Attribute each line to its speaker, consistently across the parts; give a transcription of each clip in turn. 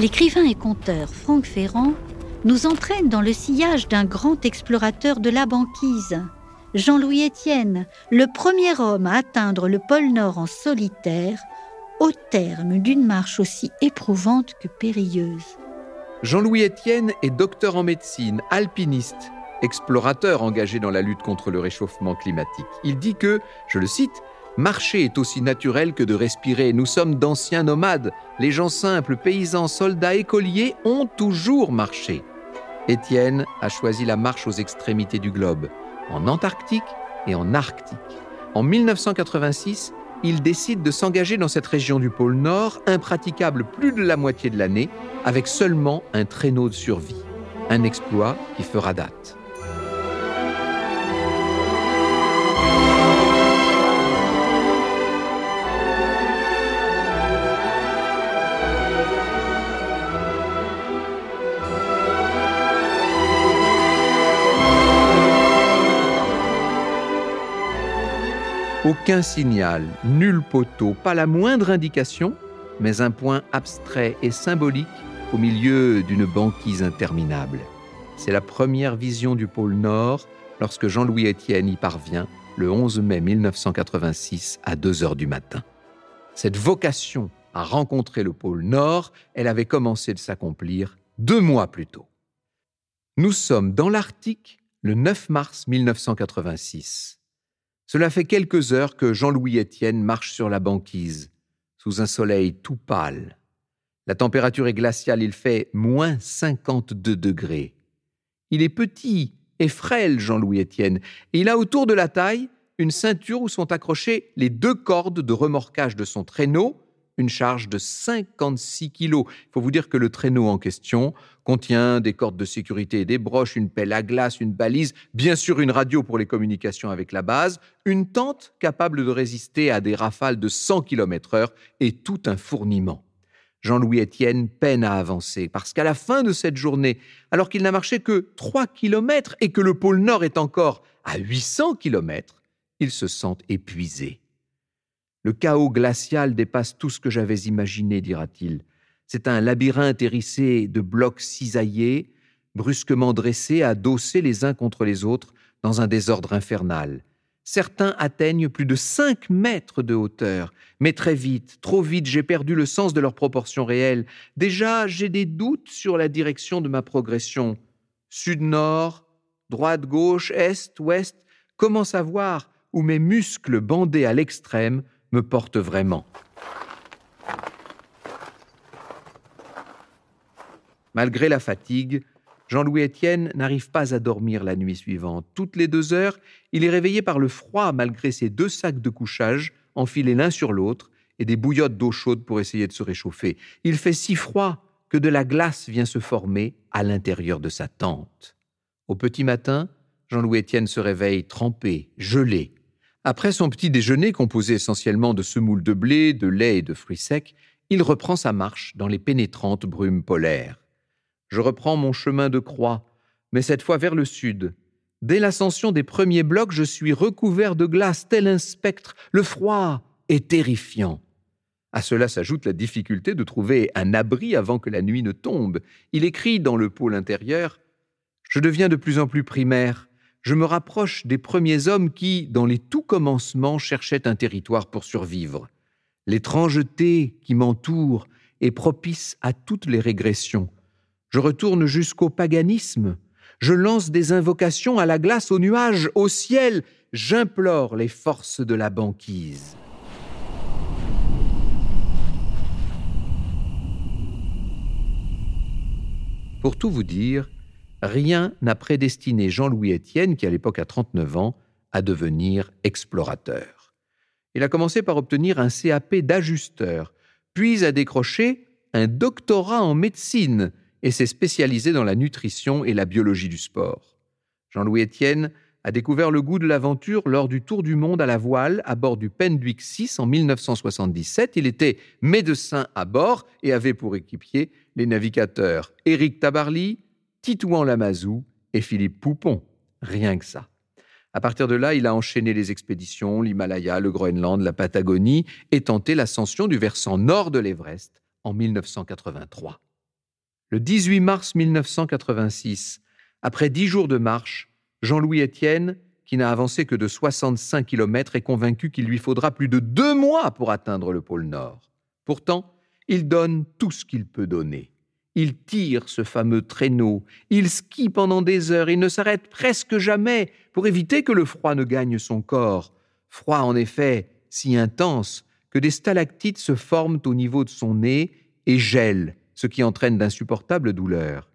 Speaker 1: l'écrivain et conteur Franck Ferrand nous entraîne dans le sillage d'un grand explorateur de la banquise, Jean-Louis Étienne, le premier homme à atteindre le pôle Nord en solitaire, au terme d'une marche aussi éprouvante que périlleuse.
Speaker 2: Jean-Louis Étienne est docteur en médecine, alpiniste, explorateur engagé dans la lutte contre le réchauffement climatique. Il dit que, je le cite, Marcher est aussi naturel que de respirer. Nous sommes d'anciens nomades. Les gens simples, paysans, soldats, écoliers ont toujours marché. Étienne a choisi la marche aux extrémités du globe, en Antarctique et en Arctique. En 1986, il décide de s'engager dans cette région du pôle Nord, impraticable plus de la moitié de l'année, avec seulement un traîneau de survie. Un exploit qui fera date. Aucun signal, nul poteau, pas la moindre indication, mais un point abstrait et symbolique au milieu d'une banquise interminable. C'est la première vision du pôle Nord lorsque Jean-Louis Étienne y parvient le 11 mai 1986 à 2 heures du matin. Cette vocation à rencontrer le pôle Nord, elle avait commencé de s'accomplir deux mois plus tôt. Nous sommes dans l'Arctique le 9 mars 1986. Cela fait quelques heures que Jean-Louis Étienne marche sur la banquise, sous un soleil tout pâle. La température est glaciale, il fait moins 52 degrés. Il est petit et frêle, Jean-Louis Étienne, et il a autour de la taille une ceinture où sont accrochées les deux cordes de remorquage de son traîneau une charge de 56 kilos. Il faut vous dire que le traîneau en question contient des cordes de sécurité et des broches, une pelle à glace, une balise, bien sûr une radio pour les communications avec la base, une tente capable de résister à des rafales de 100 km/h et tout un fourniment. Jean-Louis Étienne peine à avancer parce qu'à la fin de cette journée, alors qu'il n'a marché que 3 km et que le pôle Nord est encore à 800 km, il se sent épuisé. Le chaos glacial dépasse tout ce que j'avais imaginé, dira-t-il. C'est un labyrinthe hérissé de blocs cisaillés, brusquement dressés, adossés les uns contre les autres, dans un désordre infernal. Certains atteignent plus de cinq mètres de hauteur, mais très vite, trop vite, j'ai perdu le sens de leur proportion réelle. Déjà, j'ai des doutes sur la direction de ma progression. Sud-nord, droite-gauche, est-ouest, comment savoir où mes muscles bandés à l'extrême me porte vraiment. Malgré la fatigue, Jean-Louis Étienne n'arrive pas à dormir la nuit suivante. Toutes les deux heures, il est réveillé par le froid malgré ses deux sacs de couchage enfilés l'un sur l'autre et des bouillottes d'eau chaude pour essayer de se réchauffer. Il fait si froid que de la glace vient se former à l'intérieur de sa tente. Au petit matin, Jean-Louis Étienne se réveille trempé, gelé, après son petit déjeuner composé essentiellement de semoule de blé, de lait et de fruits secs, il reprend sa marche dans les pénétrantes brumes polaires. Je reprends mon chemin de croix, mais cette fois vers le sud. Dès l'ascension des premiers blocs, je suis recouvert de glace, tel un spectre. Le froid est terrifiant. À cela s'ajoute la difficulté de trouver un abri avant que la nuit ne tombe. Il écrit dans le pôle intérieur Je deviens de plus en plus primaire je me rapproche des premiers hommes qui, dans les tout commencements, cherchaient un territoire pour survivre. L'étrangeté qui m'entoure est propice à toutes les régressions. Je retourne jusqu'au paganisme. Je lance des invocations à la glace, aux nuages, au ciel. J'implore les forces de la banquise. Pour tout vous dire, rien n'a prédestiné Jean-Louis Étienne, qui à l'époque a 39 ans, à devenir explorateur. Il a commencé par obtenir un CAP d'ajusteur, puis a décroché un doctorat en médecine et s'est spécialisé dans la nutrition et la biologie du sport. Jean-Louis Étienne a découvert le goût de l'aventure lors du tour du monde à la voile à bord du Pendwick 6 en 1977. Il était médecin à bord et avait pour équipier les navigateurs Éric Tabarly, Titouan Lamazou et Philippe Poupon. Rien que ça. À partir de là, il a enchaîné les expéditions, l'Himalaya, le Groenland, la Patagonie et tenté l'ascension du versant nord de l'Everest en 1983. Le 18 mars 1986, après dix jours de marche, Jean-Louis Étienne, qui n'a avancé que de 65 km, est convaincu qu'il lui faudra plus de deux mois pour atteindre le pôle Nord. Pourtant, il donne tout ce qu'il peut donner. Il tire ce fameux traîneau, il skie pendant des heures, il ne s'arrête presque jamais pour éviter que le froid ne gagne son corps. Froid en effet si intense que des stalactites se forment au niveau de son nez et gèlent, ce qui entraîne d'insupportables douleurs.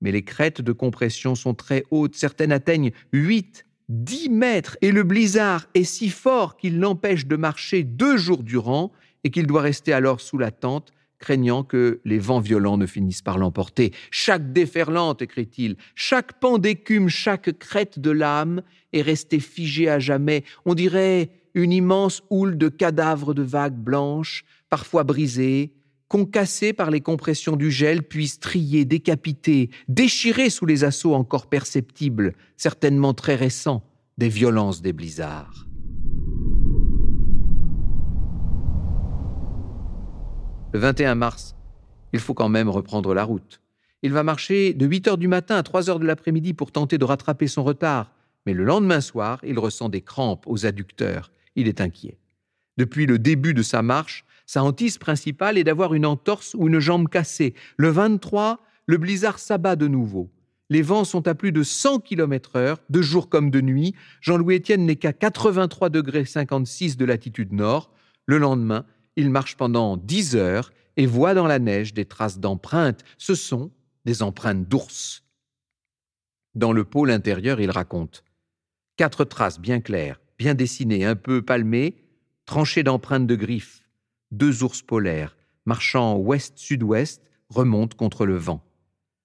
Speaker 2: Mais les crêtes de compression sont très hautes, certaines atteignent 8, 10 mètres, et le blizzard est si fort qu'il l'empêche de marcher deux jours durant et qu'il doit rester alors sous la tente craignant que les vents violents ne finissent par l'emporter. Chaque déferlante, écrit-il, chaque pan d'écume, chaque crête de lame est restée figée à jamais. On dirait une immense houle de cadavres de vagues blanches, parfois brisées, concassées par les compressions du gel, puis striées, décapitées, déchirées sous les assauts encore perceptibles, certainement très récents, des violences des blizzards. Le 21 mars, il faut quand même reprendre la route. Il va marcher de 8 heures du matin à 3 heures de l'après-midi pour tenter de rattraper son retard, mais le lendemain soir, il ressent des crampes aux adducteurs. Il est inquiet. Depuis le début de sa marche, sa hantise principale est d'avoir une entorse ou une jambe cassée. Le 23, le blizzard s'abat de nouveau. Les vents sont à plus de 100 km heure, de jour comme de nuit. Jean-Louis Étienne n'est qu'à 83 degrés 56 de latitude nord. Le lendemain, il marche pendant dix heures et voit dans la neige des traces d'empreintes. Ce sont des empreintes d'ours. Dans le pôle intérieur, il raconte quatre traces bien claires, bien dessinées, un peu palmées, tranchées d'empreintes de griffes. Deux ours polaires, marchant ouest-sud-ouest, remontent contre le vent.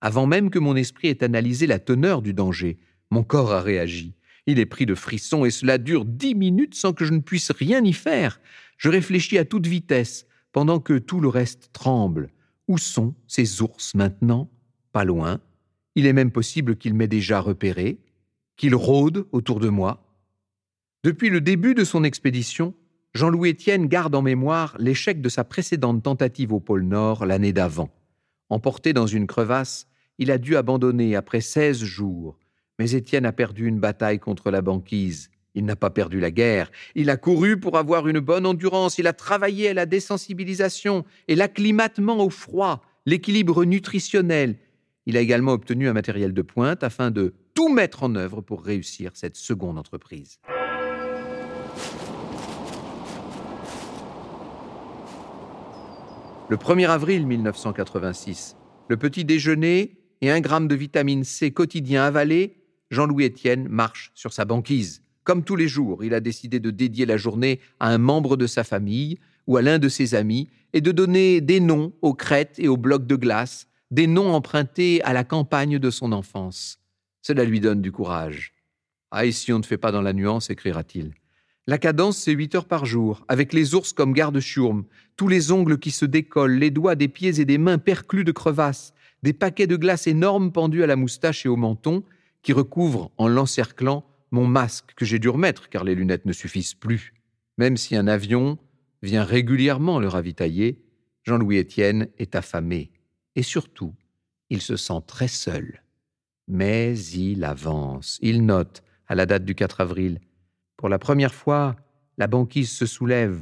Speaker 2: Avant même que mon esprit ait analysé la teneur du danger, mon corps a réagi. Il est pris de frissons et cela dure dix minutes sans que je ne puisse rien y faire. Je réfléchis à toute vitesse, pendant que tout le reste tremble. Où sont ces ours maintenant? Pas loin. Il est même possible qu'ils m'aient déjà repéré, qu'ils rôdent autour de moi. Depuis le début de son expédition, Jean-Louis Étienne garde en mémoire l'échec de sa précédente tentative au pôle Nord l'année d'avant. Emporté dans une crevasse, il a dû abandonner après seize jours. Mais Étienne a perdu une bataille contre la banquise. Il n'a pas perdu la guerre. Il a couru pour avoir une bonne endurance. Il a travaillé à la désensibilisation et l'acclimatement au froid, l'équilibre nutritionnel. Il a également obtenu un matériel de pointe afin de tout mettre en œuvre pour réussir cette seconde entreprise. Le 1er avril 1986, le petit déjeuner et un gramme de vitamine C quotidien avalé, Jean-Louis Étienne marche sur sa banquise. Comme tous les jours, il a décidé de dédier la journée à un membre de sa famille ou à l'un de ses amis et de donner des noms aux crêtes et aux blocs de glace, des noms empruntés à la campagne de son enfance. Cela lui donne du courage. Ah, et si on ne fait pas dans la nuance, écrira-t-il. La cadence, c'est huit heures par jour, avec les ours comme garde-chiourme, tous les ongles qui se décollent, les doigts des pieds et des mains perclus de crevasses, des paquets de glace énormes pendus à la moustache et au menton, qui recouvrent, en l'encerclant, mon masque que j'ai dû remettre car les lunettes ne suffisent plus. Même si un avion vient régulièrement le ravitailler, Jean-Louis Étienne est affamé. Et surtout, il se sent très seul. Mais il avance. Il note, à la date du 4 avril, Pour la première fois, la banquise se soulève.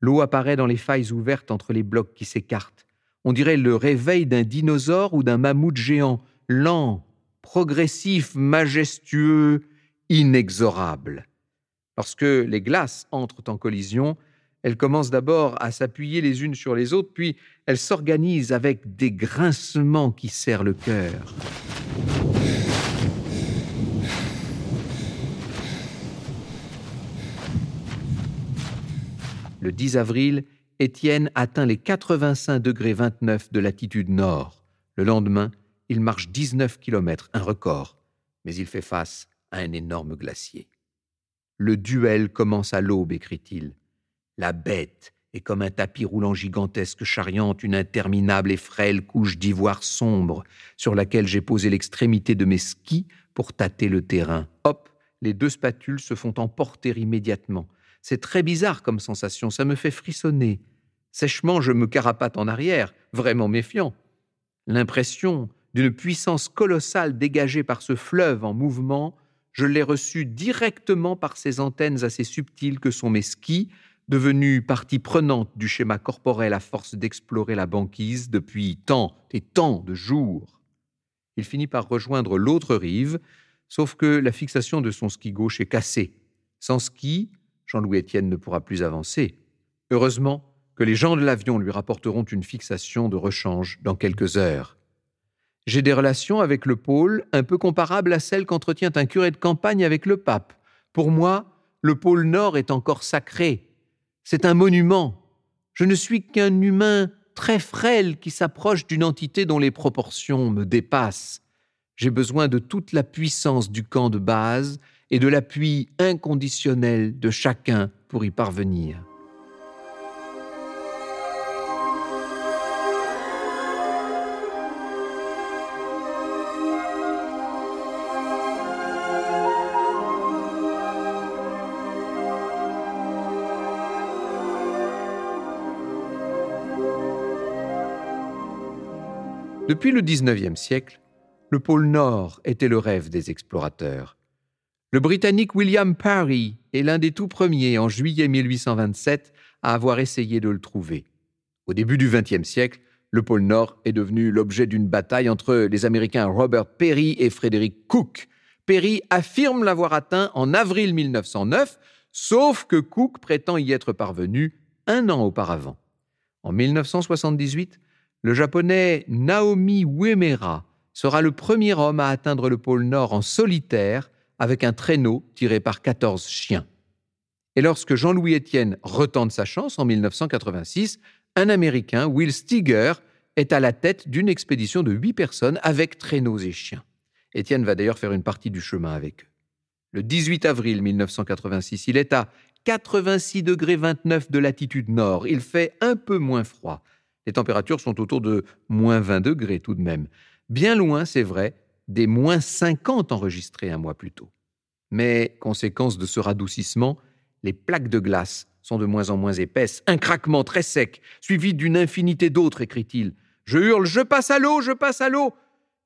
Speaker 2: L'eau apparaît dans les failles ouvertes entre les blocs qui s'écartent. On dirait le réveil d'un dinosaure ou d'un mammouth géant, lent, progressif, majestueux, inexorable. Lorsque les glaces entrent en collision, elles commencent d'abord à s'appuyer les unes sur les autres, puis elles s'organisent avec des grincements qui serrent le cœur. Le 10 avril, Étienne atteint les 85 degrés 29 de latitude nord. Le lendemain, il marche 19 km, un record, mais il fait face un énorme glacier. Le duel commence à l'aube, écrit-il. La bête est comme un tapis roulant gigantesque charriant une interminable et frêle couche d'ivoire sombre sur laquelle j'ai posé l'extrémité de mes skis pour tâter le terrain. Hop, les deux spatules se font emporter immédiatement. C'est très bizarre comme sensation, ça me fait frissonner. Sèchement, je me carapate en arrière, vraiment méfiant. L'impression d'une puissance colossale dégagée par ce fleuve en mouvement, je l'ai reçue directement par ces antennes assez subtiles que sont mes skis, devenus partie prenante du schéma corporel à force d'explorer la banquise depuis tant et tant de jours. Il finit par rejoindre l'autre rive, sauf que la fixation de son ski gauche est cassée. Sans ski, Jean-Louis Étienne ne pourra plus avancer. Heureusement que les gens de l'avion lui rapporteront une fixation de rechange dans quelques heures. J'ai des relations avec le pôle un peu comparables à celles qu'entretient un curé de campagne avec le pape. Pour moi, le pôle Nord est encore sacré. C'est un monument. Je ne suis qu'un humain très frêle qui s'approche d'une entité dont les proportions me dépassent. J'ai besoin de toute la puissance du camp de base et de l'appui inconditionnel de chacun pour y parvenir. Depuis le XIXe siècle, le pôle Nord était le rêve des explorateurs. Le Britannique William Parry est l'un des tout premiers, en juillet 1827, à avoir essayé de le trouver. Au début du XXe siècle, le pôle Nord est devenu l'objet d'une bataille entre les Américains Robert Perry et Frederick Cook. Perry affirme l'avoir atteint en avril 1909, sauf que Cook prétend y être parvenu un an auparavant. En 1978, le japonais Naomi Uemura sera le premier homme à atteindre le pôle Nord en solitaire avec un traîneau tiré par 14 chiens. Et lorsque Jean-Louis Étienne retente sa chance en 1986, un Américain, Will Steger, est à la tête d'une expédition de huit personnes avec traîneaux et chiens. Étienne va d'ailleurs faire une partie du chemin avec eux. Le 18 avril 1986, il est à 86 degrés 29 de latitude nord. Il fait un peu moins froid. Les températures sont autour de moins 20 degrés tout de même. Bien loin, c'est vrai, des moins 50 enregistrés un mois plus tôt. Mais, conséquence de ce radoucissement, les plaques de glace sont de moins en moins épaisses, un craquement très sec, suivi d'une infinité d'autres, écrit-il. Je hurle, je passe à l'eau, je passe à l'eau.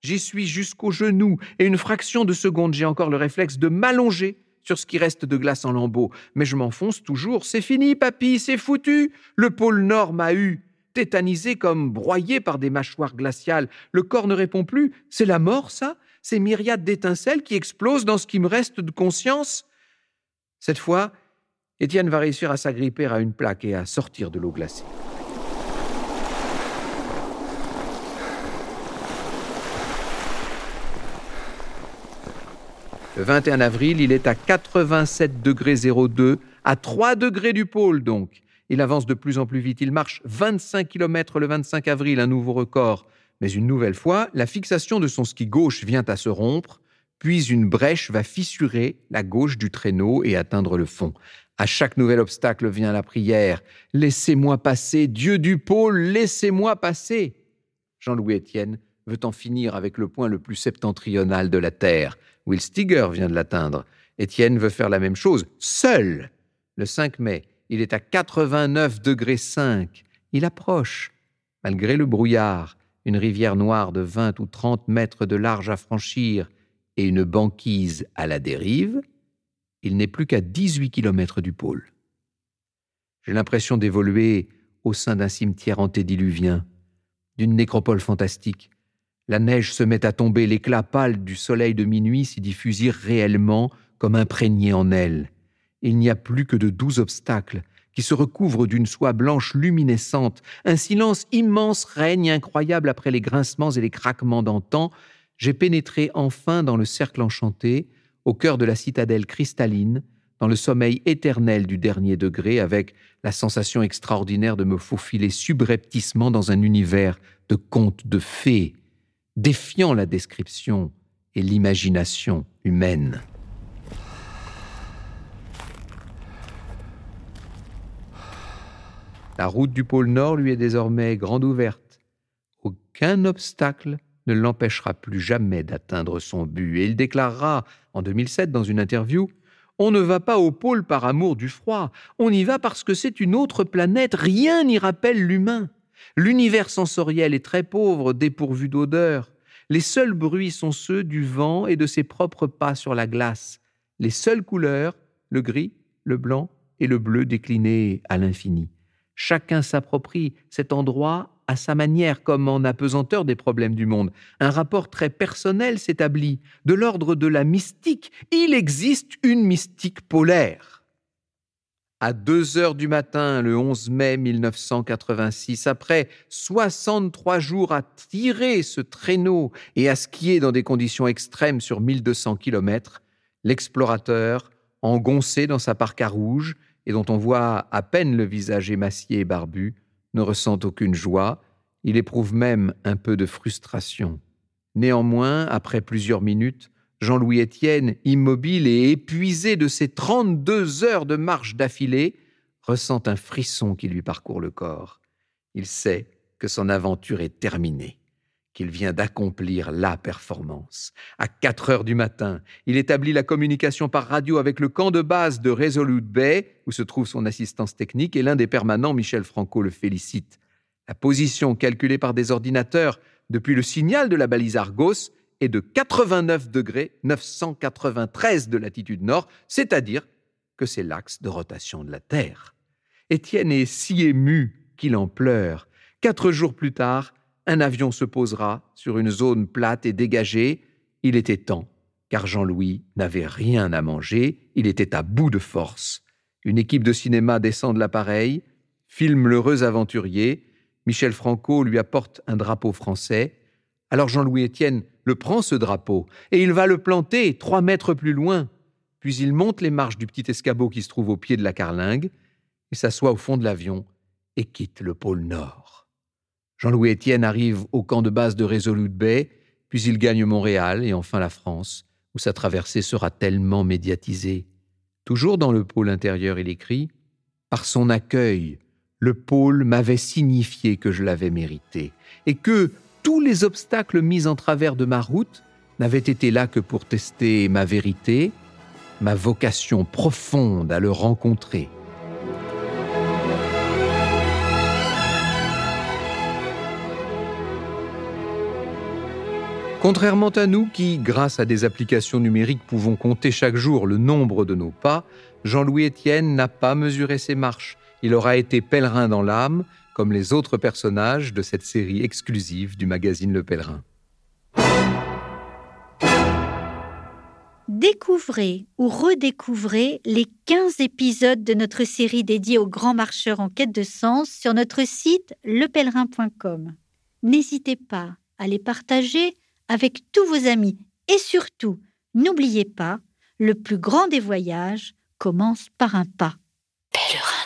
Speaker 2: J'y suis jusqu'au genou, et une fraction de seconde, j'ai encore le réflexe de m'allonger sur ce qui reste de glace en lambeaux. Mais je m'enfonce toujours. C'est fini, papy, c'est foutu. Le pôle Nord m'a eu tétanisé comme broyé par des mâchoires glaciales. Le corps ne répond plus. C'est la mort, ça? Ces myriades d'étincelles qui explosent dans ce qui me reste de conscience? Cette fois, Étienne va réussir à s'agripper à une plaque et à sortir de l'eau glacée. Le 21 avril, il est à 87 degrés 02, à 3 degrés du pôle donc. Il avance de plus en plus vite. Il marche 25 km le 25 avril, un nouveau record. Mais une nouvelle fois, la fixation de son ski gauche vient à se rompre, puis une brèche va fissurer la gauche du traîneau et atteindre le fond. À chaque nouvel obstacle vient la prière. Laissez-moi passer, Dieu du pôle, laissez-moi passer. Jean-Louis Étienne veut en finir avec le point le plus septentrional de la Terre. Will Stiger vient de l'atteindre. Étienne veut faire la même chose, seul. Le 5 mai, il est à 89 degrés 5. Il approche. Malgré le brouillard, une rivière noire de 20 ou 30 mètres de large à franchir et une banquise à la dérive, il n'est plus qu'à 18 kilomètres du pôle. J'ai l'impression d'évoluer au sein d'un cimetière antédiluvien, d'une nécropole fantastique. La neige se met à tomber, l'éclat pâle du soleil de minuit s'y diffuse réellement comme imprégné en elle il n'y a plus que de douze obstacles qui se recouvrent d'une soie blanche luminescente. Un silence immense règne incroyable après les grincements et les craquements d'antan. J'ai pénétré enfin dans le cercle enchanté, au cœur de la citadelle cristalline, dans le sommeil éternel du dernier degré, avec la sensation extraordinaire de me faufiler subrepticement dans un univers de contes de fées, défiant la description et l'imagination humaine. La route du pôle Nord lui est désormais grande ouverte. Aucun obstacle ne l'empêchera plus jamais d'atteindre son but. Et il déclarera en 2007 dans une interview On ne va pas au pôle par amour du froid, on y va parce que c'est une autre planète, rien n'y rappelle l'humain. L'univers sensoriel est très pauvre, dépourvu d'odeur. Les seuls bruits sont ceux du vent et de ses propres pas sur la glace. Les seules couleurs, le gris, le blanc et le bleu déclinés à l'infini. Chacun s'approprie cet endroit à sa manière comme en apesanteur des problèmes du monde. Un rapport très personnel s'établit. De l'ordre de la mystique, il existe une mystique polaire à 2 heures du matin le 11 mai 1986, après 63 jours à tirer ce traîneau et à skier dans des conditions extrêmes sur 1200 km, l'explorateur, engoncé dans sa parka rouge et dont on voit à peine le visage émacié et barbu, ne ressent aucune joie, il éprouve même un peu de frustration. Néanmoins, après plusieurs minutes, Jean-Louis Étienne, immobile et épuisé de ses 32 heures de marche d'affilée, ressent un frisson qui lui parcourt le corps. Il sait que son aventure est terminée, qu'il vient d'accomplir la performance. À 4 heures du matin, il établit la communication par radio avec le camp de base de Resolute Bay, où se trouve son assistance technique, et l'un des permanents, Michel Franco, le félicite. La position calculée par des ordinateurs depuis le signal de la balise Argos est de 89 degrés 993 de latitude nord, c'est-à-dire que c'est l'axe de rotation de la Terre. Étienne est si ému qu'il en pleure. Quatre jours plus tard, un avion se posera sur une zone plate et dégagée. Il était temps, car Jean-Louis n'avait rien à manger, il était à bout de force. Une équipe de cinéma descend de l'appareil, filme l'heureux aventurier, Michel Franco lui apporte un drapeau français, alors Jean-Louis Étienne le prend ce drapeau et il va le planter trois mètres plus loin. Puis il monte les marches du petit escabeau qui se trouve au pied de la carlingue et s'assoit au fond de l'avion et quitte le pôle Nord. Jean-Louis Étienne arrive au camp de base de Resolute Bay, puis il gagne Montréal et enfin la France, où sa traversée sera tellement médiatisée. Toujours dans le pôle intérieur, il écrit Par son accueil, le pôle m'avait signifié que je l'avais mérité, et que, tous les obstacles mis en travers de ma route n'avaient été là que pour tester ma vérité, ma vocation profonde à le rencontrer. Contrairement à nous qui, grâce à des applications numériques, pouvons compter chaque jour le nombre de nos pas, Jean-Louis Étienne n'a pas mesuré ses marches. Il aura été pèlerin dans l'âme, comme les autres personnages de cette série exclusive du magazine Le Pèlerin.
Speaker 1: Découvrez ou redécouvrez les 15 épisodes de notre série dédiée aux grands marcheurs en quête de sens sur notre site lepèlerin.com. N'hésitez pas à les partager avec tous vos amis et surtout, n'oubliez pas, le plus grand des voyages commence par un pas. Pèlerin.